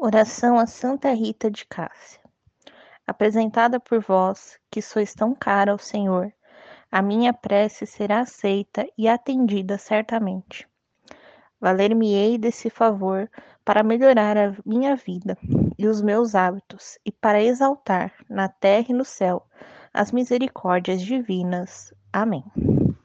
Oração a Santa Rita de Cássia. Apresentada por vós, que sois tão cara ao Senhor, a minha prece será aceita e atendida certamente. Valer-me-ei desse favor para melhorar a minha vida e os meus hábitos e para exaltar, na terra e no céu, as misericórdias divinas. Amém.